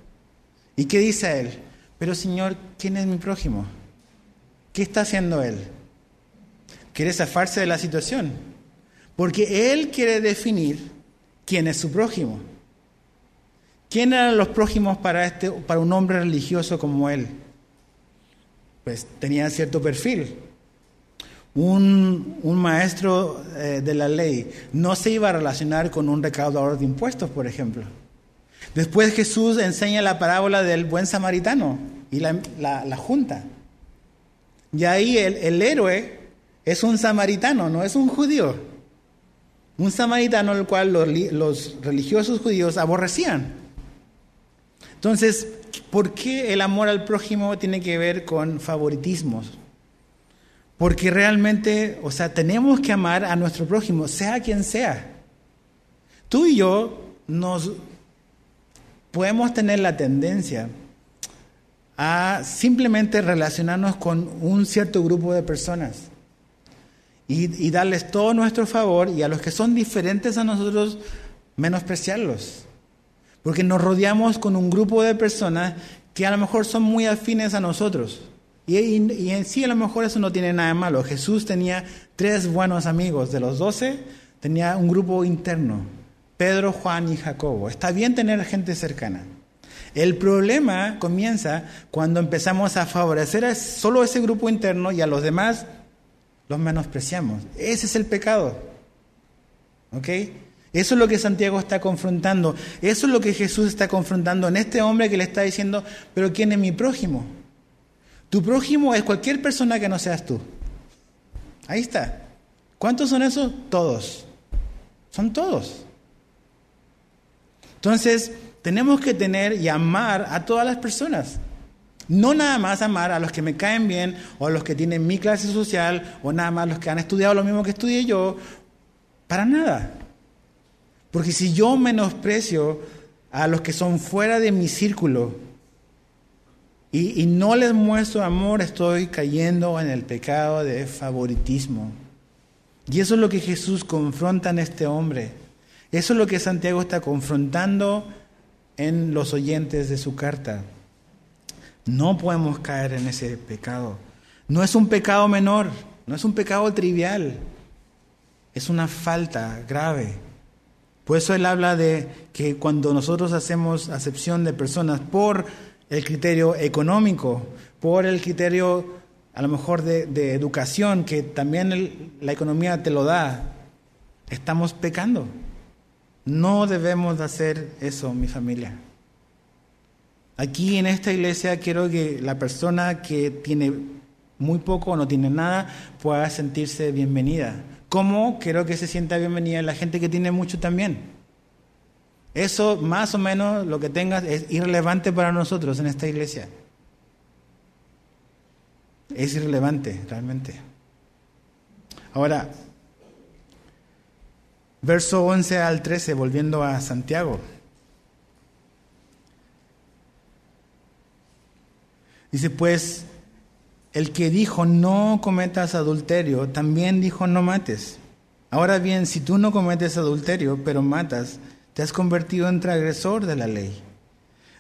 ¿Y qué dice él? Pero Señor, ¿quién es mi prójimo? ¿Qué está haciendo él? Quiere zafarse de la situación. Porque él quiere definir quién es su prójimo. ¿Quién eran los prójimos para, este, para un hombre religioso como él? Pues tenía cierto perfil. Un, un maestro eh, de la ley no se iba a relacionar con un recaudador de impuestos, por ejemplo. Después Jesús enseña la parábola del buen samaritano y la, junta. Y ahí el, héroe es un samaritano, no es un judío. Un samaritano al cual los, los religiosos judíos aborrecían. Entonces, ¿por qué el amor al prójimo tiene que ver con favoritismos? Porque realmente, o sea, tenemos que amar a nuestro prójimo, sea quien sea. Tú y yo nos podemos tener la tendencia a simplemente relacionarnos con un cierto grupo de personas y, darles todo nuestro favor y a los que son diferentes a nosotros menospreciarlos. Porque nos rodeamos con un grupo de personas que a lo mejor son muy afines a nosotros. Y, y, en sí a lo mejor eso no tiene nada de malo. Jesús tenía tres buenos amigos. De los doce tenía un grupo interno. Pedro, Juan y Jacobo. Está bien tener gente cercana. El problema comienza cuando empezamos a favorecer a solo ese grupo interno y a los demás los menospreciamos. Ese es el pecado. ¿Ok? Eso es lo que Santiago está confrontando. Eso es lo que Jesús está confrontando en este hombre que le está diciendo, pero ¿quién es mi prójimo? Tu prójimo es cualquier persona que no seas tú. Ahí está. ¿Cuántos son esos? Todos. Son todos. Entonces, tenemos que tener y amar a todas las personas. No nada más amar a los que me caen bien o a los que tienen mi clase social o nada más los que han estudiado lo mismo que estudié yo. Para nada. Porque si yo menosprecio a los que son fuera de mi círculo y, y no les muestro amor, estoy cayendo en el pecado de favoritismo. Y eso es lo que Jesús confronta en este hombre. Eso es lo que Santiago está confrontando en los oyentes de su carta. No podemos caer en ese pecado. No es un pecado menor, no es un pecado trivial, es una falta grave. Por eso él habla de que cuando nosotros hacemos acepción de personas por el criterio económico, por el criterio a lo mejor de, educación, que también la economía te lo da, estamos pecando. No debemos hacer eso, mi familia. Aquí en esta iglesia quiero que la persona que tiene muy poco o no tiene nada pueda sentirse bienvenida. ¿Cómo quiero que se sienta bienvenida la gente que tiene mucho también? Eso más o menos lo que tengas es irrelevante para nosotros en esta iglesia. Es irrelevante realmente. Ahora, verso 11 al 13, volviendo a Santiago. Dice, pues el que dijo no cometas adulterio, también dijo no mates. Ahora bien, si tú no cometes adulterio, pero matas, te has convertido en transgresor de la ley.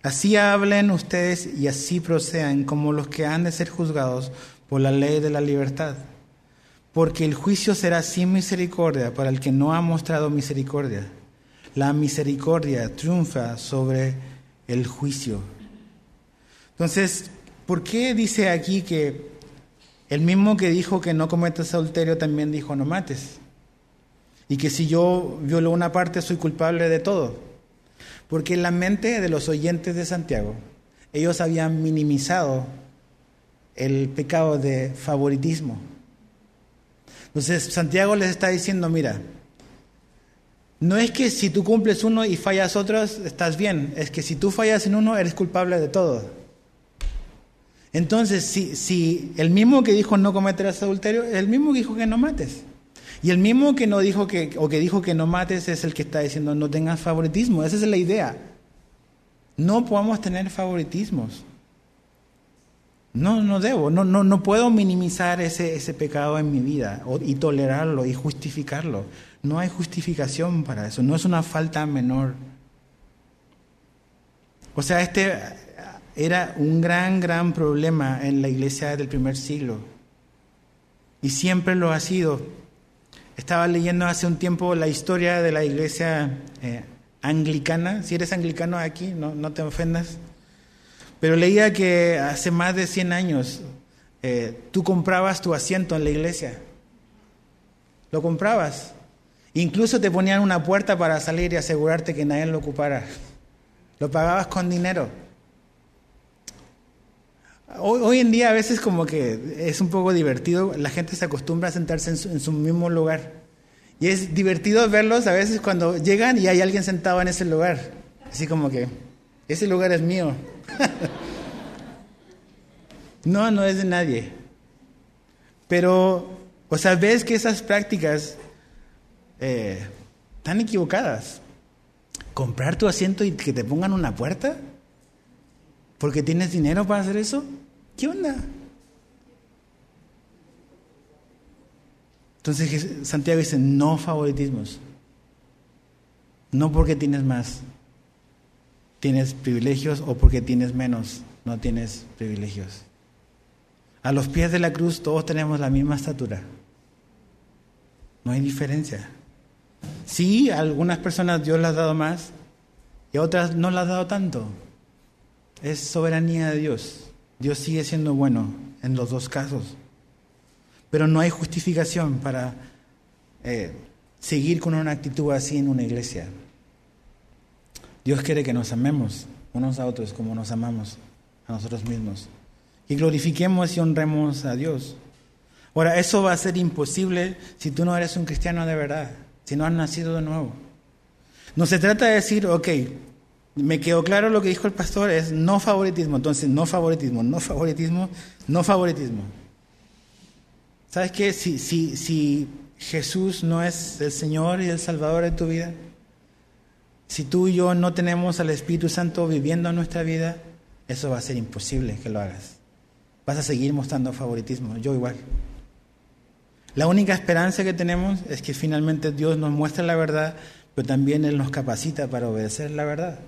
Así hablen ustedes y así procedan como los que han de ser juzgados por la ley de la libertad. Porque el juicio será sin misericordia para el que no ha mostrado misericordia. La misericordia triunfa sobre el juicio. Entonces, ¿Por qué dice aquí que el mismo que dijo que no cometas adulterio también dijo no mates? Y que si yo violo una parte soy culpable de todo. Porque en la mente de los oyentes de Santiago, ellos habían minimizado el pecado de favoritismo. Entonces Santiago les está diciendo, mira, no es que si tú cumples uno y fallas otros, estás bien, es que si tú fallas en uno, eres culpable de todo. Entonces, si, si el mismo que dijo no cometerás adulterio, es el mismo que dijo que no mates. Y el mismo que no dijo que, o que dijo que no mates es el que está diciendo no tengas favoritismo. Esa es la idea. No podemos tener favoritismos. No, no debo, no, no, no puedo minimizar ese, ese pecado en mi vida y tolerarlo y justificarlo. No hay justificación para eso, no es una falta menor. O sea, este, era un gran, gran problema en la iglesia del primer siglo. Y siempre lo ha sido. Estaba leyendo hace un tiempo la historia de la iglesia eh, anglicana. Si eres anglicano aquí, no, no, te ofendas. Pero leía que hace más de 100 años eh, tú comprabas tu asiento en la iglesia. Lo comprabas. Incluso te ponían una puerta para salir y asegurarte que nadie lo ocupara. Lo pagabas con dinero. Hoy, en día a veces como que es un poco divertido, la gente se acostumbra a sentarse en su, mismo lugar. Y es divertido verlos a veces cuando llegan y hay alguien sentado en ese lugar. Así como que, ese lugar es mío. <laughs> no, no es de nadie. Pero, o sea, ves que esas prácticas eh, están equivocadas. Comprar tu asiento y que te pongan una puerta, porque tienes dinero para hacer eso. ¿Qué onda? Entonces Santiago dice, no favoritismos. No porque tienes más, tienes privilegios o porque tienes menos, no tienes privilegios. A los pies de la cruz todos tenemos la misma estatura. No hay diferencia. Sí, a algunas personas Dios les ha dado más y a otras no les ha dado tanto. Es soberanía de Dios. Dios sigue siendo bueno en los dos casos. Pero no hay justificación para eh, seguir con una actitud así en una iglesia. Dios quiere que nos amemos unos a otros como nos amamos a nosotros mismos. Y glorifiquemos y honremos a Dios. Ahora, eso va a ser imposible si tú no eres un cristiano de verdad, si no has nacido de nuevo. No se trata de decir, ok, me quedó claro lo que dijo el pastor, es no favoritismo. Entonces, no favoritismo, no favoritismo, no favoritismo. ¿Sabes qué? Si, si, si Jesús no es el Señor y el Salvador de tu vida, si tú y yo no tenemos al Espíritu Santo viviendo en nuestra vida, eso va a ser imposible que lo hagas. Vas a seguir mostrando favoritismo, yo igual. La única esperanza que tenemos es que finalmente Dios nos muestre la verdad, pero también Él nos capacita para obedecer la verdad.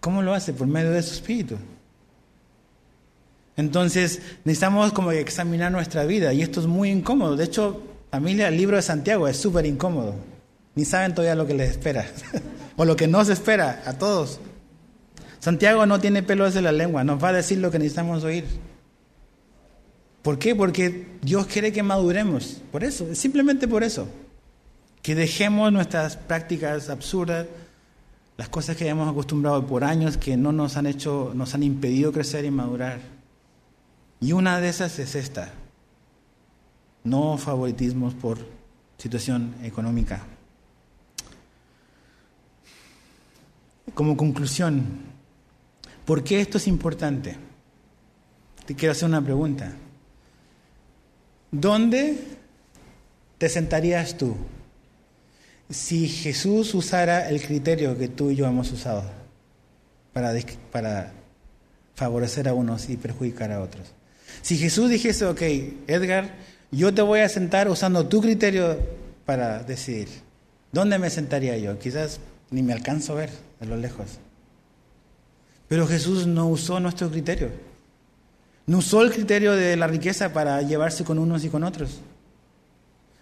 ¿Cómo lo hace? Por medio de su espíritu. Entonces necesitamos como examinar nuestra vida y esto es muy incómodo. De hecho, familia, el libro de Santiago es súper incómodo. Ni saben todavía lo que les espera <laughs> o lo que nos espera a todos. Santiago no tiene pelos de la lengua, nos va a decir lo que necesitamos oír. ¿Por qué? Porque Dios quiere que maduremos. Por eso, simplemente por eso. Que dejemos nuestras prácticas absurdas, las cosas que hemos acostumbrado por años que no nos han hecho, nos han impedido crecer y madurar. Y una de esas es esta. No favoritismos por situación económica. Como conclusión, ¿por qué esto es importante? Te quiero hacer una pregunta. ¿Dónde te sentarías tú si Jesús usara el criterio que tú y yo hemos usado para, favorecer a unos y perjudicar a otros? Si Jesús dijese, ok, Edgar, yo te voy a sentar usando tu criterio para decidir, ¿dónde me sentaría yo? Quizás ni me alcanzo a ver de lo lejos. Pero Jesús no usó nuestro criterio. No usó el criterio de la riqueza para llevarse con unos y con otros.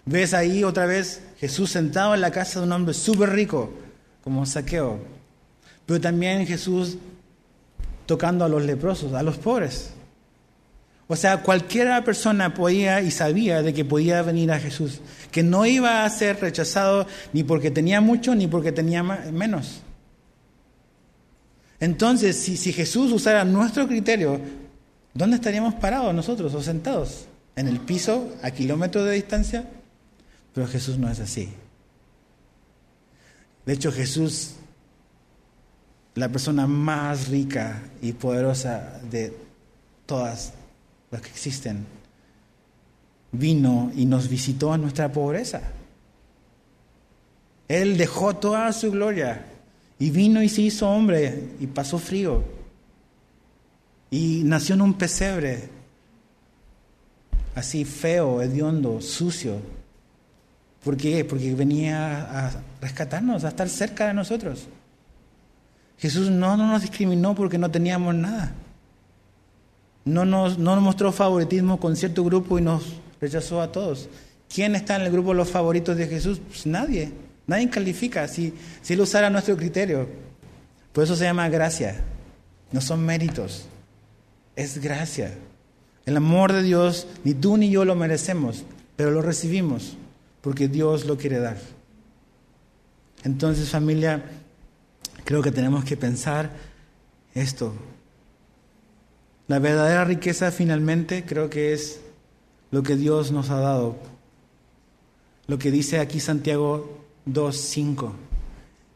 Ves ahí otra vez Jesús sentado en la casa de un hombre súper rico, como saqueo. Pero también Jesús tocando a los leprosos, a los pobres. O sea, cualquiera persona podía y sabía de que podía venir a Jesús, que no iba a ser rechazado ni porque tenía mucho ni porque tenía menos. Entonces, si, Jesús usara nuestro criterio, ¿dónde estaríamos parados nosotros o sentados? ¿En el piso a kilómetros de distancia? Pero Jesús no es así. De hecho, Jesús, la persona más rica y poderosa de todas las que existen, vino y nos visitó a nuestra pobreza. Él dejó toda su gloria y vino y se hizo hombre y pasó frío. Y nació en un pesebre, así feo, hediondo, sucio, ¿Por qué? Porque venía a rescatarnos, a estar cerca de nosotros. Jesús no, nos discriminó porque no teníamos nada. No nos, no nos mostró favoritismo con cierto grupo y nos rechazó a todos. ¿Quién está en el grupo de los favoritos de Jesús? Pues nadie. Nadie califica si, si Él usara nuestro criterio. Por eso se llama gracia. No son méritos. Es gracia. El amor de Dios, ni tú ni yo lo merecemos, pero lo recibimos porque Dios lo quiere dar. Entonces familia, creo que tenemos que pensar esto. La verdadera riqueza finalmente creo que es lo que Dios nos ha dado. Lo que dice aquí Santiago 2.5.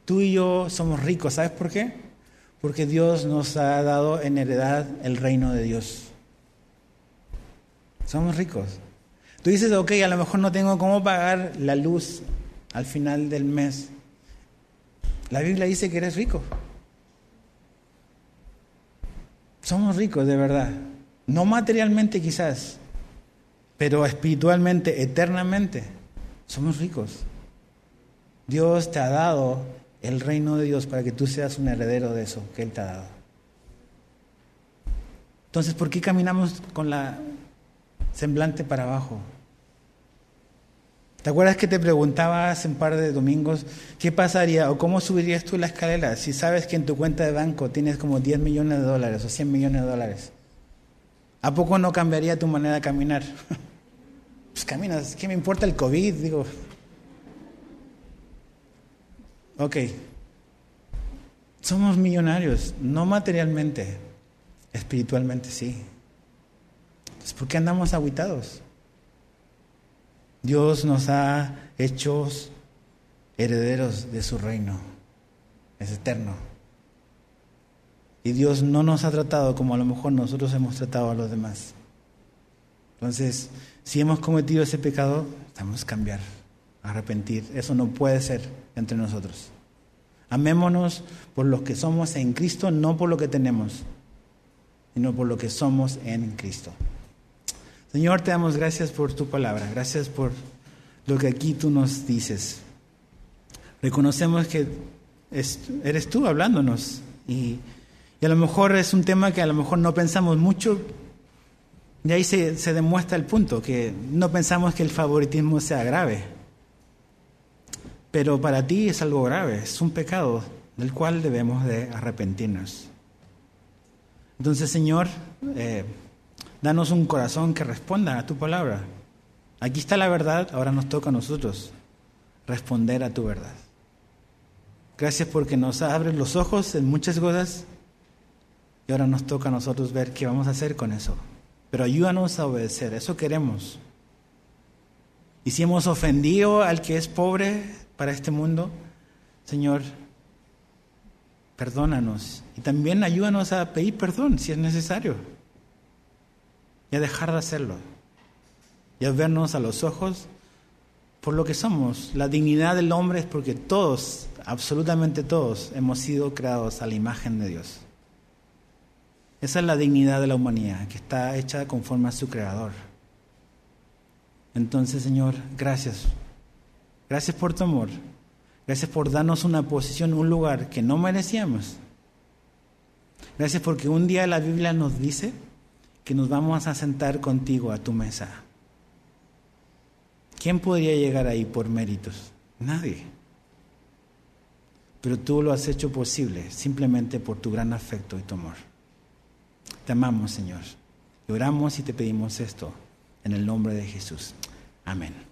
Tú y yo somos ricos, ¿sabes por qué? Porque Dios nos ha dado en heredad el reino de Dios. Somos ricos. Tú dices, ok, a lo mejor no tengo cómo pagar la luz al final del mes. La Biblia dice que eres rico. Somos ricos, de verdad. No materialmente quizás, pero espiritualmente, eternamente, somos ricos. Dios te ha dado el reino de Dios para que tú seas un heredero de eso que Él te ha dado. Entonces, ¿por qué caminamos con la semblante para abajo. ¿Te acuerdas que te preguntaba hace un par de domingos qué pasaría o cómo subirías tú la escalera si sabes que en tu cuenta de banco tienes como 10 millones de dólares o 100 millones de dólares? ¿A poco no cambiaría tu manera de caminar? <laughs> pues caminas, ¿qué me importa el COVID? Digo. Ok. Somos millonarios, no materialmente, espiritualmente sí. ¿por qué andamos aguitados? Dios nos ha hecho herederos de su reino. Es eterno. Y Dios no nos ha tratado como a lo mejor nosotros hemos tratado a los demás. Entonces, si hemos cometido ese pecado, tenemos que cambiar, arrepentir. Eso no puede ser entre nosotros. Amémonos por lo que somos en Cristo, no por lo que tenemos, sino por lo que somos en Cristo. Señor, te damos gracias por tu palabra, gracias por lo que aquí tú nos dices. Reconocemos que eres tú hablándonos y, a lo mejor es un tema que a lo mejor no pensamos mucho y ahí se, se demuestra el punto, que no pensamos que el favoritismo sea grave. Pero para ti es algo grave, es un pecado del cual debemos de arrepentirnos. Entonces, Señor, eh, Danos un corazón que responda a tu palabra. Aquí está la verdad, ahora nos toca a nosotros responder a tu verdad. Gracias porque nos abres los ojos en muchas cosas y ahora nos toca a nosotros ver qué vamos a hacer con eso. Pero ayúdanos a obedecer, eso queremos. Y si hemos ofendido al que es pobre para este mundo, Señor, perdónanos. Y también ayúdanos a pedir perdón si es necesario. Y a dejar de hacerlo. Y a vernos a los ojos por lo que somos. La dignidad del hombre es porque todos, absolutamente todos, hemos sido creados a la imagen de Dios. Esa es la dignidad de la humanidad, que está hecha conforme a su creador. Entonces, Señor, gracias. Gracias por tu amor. Gracias por darnos una posición, un lugar que no merecíamos. Gracias porque un día la Biblia nos dice que nos vamos a sentar contigo a tu mesa. ¿Quién podría llegar ahí por méritos? Nadie. Pero tú lo has hecho posible simplemente por tu gran afecto y tu amor. Te amamos, Señor. Y oramos y te pedimos esto en el nombre de Jesús. Amén.